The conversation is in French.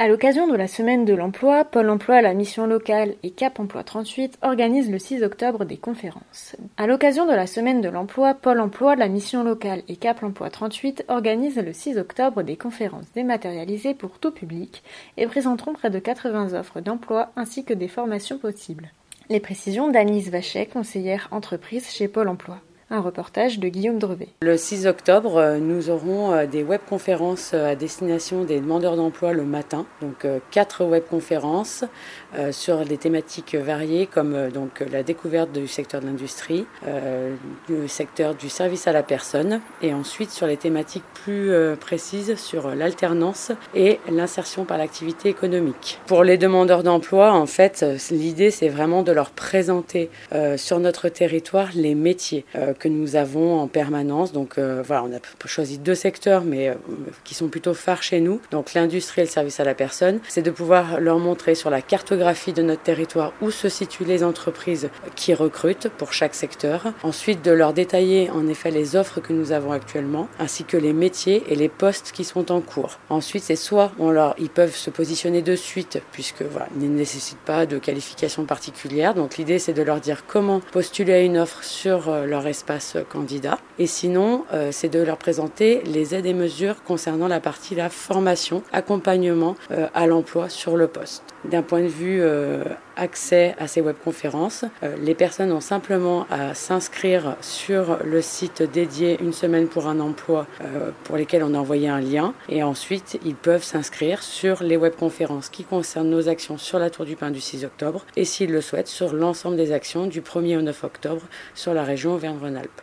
À l'occasion de la semaine de l'emploi, Pôle emploi, la mission locale et Cap emploi 38 organisent le 6 octobre des conférences. À l'occasion de la semaine de l'emploi, Pôle emploi, la mission locale et Cap emploi 38 organisent le 6 octobre des conférences dématérialisées pour tout public et présenteront près de 80 offres d'emploi ainsi que des formations possibles. Les précisions d'Anise Vachet, conseillère entreprise chez Pôle emploi. Un reportage de Guillaume Drevet. Le 6 octobre, euh, nous aurons euh, des webconférences euh, à destination des demandeurs d'emploi le matin. Donc quatre webconférences sur des thématiques variées comme donc la découverte du secteur de l'industrie, le secteur du service à la personne et ensuite sur les thématiques plus précises sur l'alternance et l'insertion par l'activité économique. Pour les demandeurs d'emploi, en fait, l'idée c'est vraiment de leur présenter sur notre territoire les métiers que nous avons en permanence. Donc euh, voilà, on a choisi deux secteurs, mais euh, qui sont plutôt phares chez nous. Donc l'industrie et le service à la personne. C'est de pouvoir leur montrer sur la cartographie de notre territoire où se situent les entreprises qui recrutent pour chaque secteur. Ensuite, de leur détailler en effet les offres que nous avons actuellement, ainsi que les métiers et les postes qui sont en cours. Ensuite, c'est soit ils peuvent se positionner de suite, puisque voilà, ils ne nécessitent pas de qualification particulière. Donc l'idée, c'est de leur dire comment postuler à une offre sur euh, leur espace candidat. Et sinon, euh, c'est de leur présenter les aides et mesures concernant la partie la formation, accompagnement euh, à l'emploi sur le poste. D'un point de vue euh, accès à ces webconférences, les personnes ont simplement à s'inscrire sur le site dédié Une semaine pour un emploi pour lesquels on a envoyé un lien. Et ensuite, ils peuvent s'inscrire sur les webconférences qui concernent nos actions sur la Tour du Pain du 6 octobre et s'ils le souhaitent sur l'ensemble des actions du 1er au 9 octobre sur la région Auvergne-Rhône-Alpes.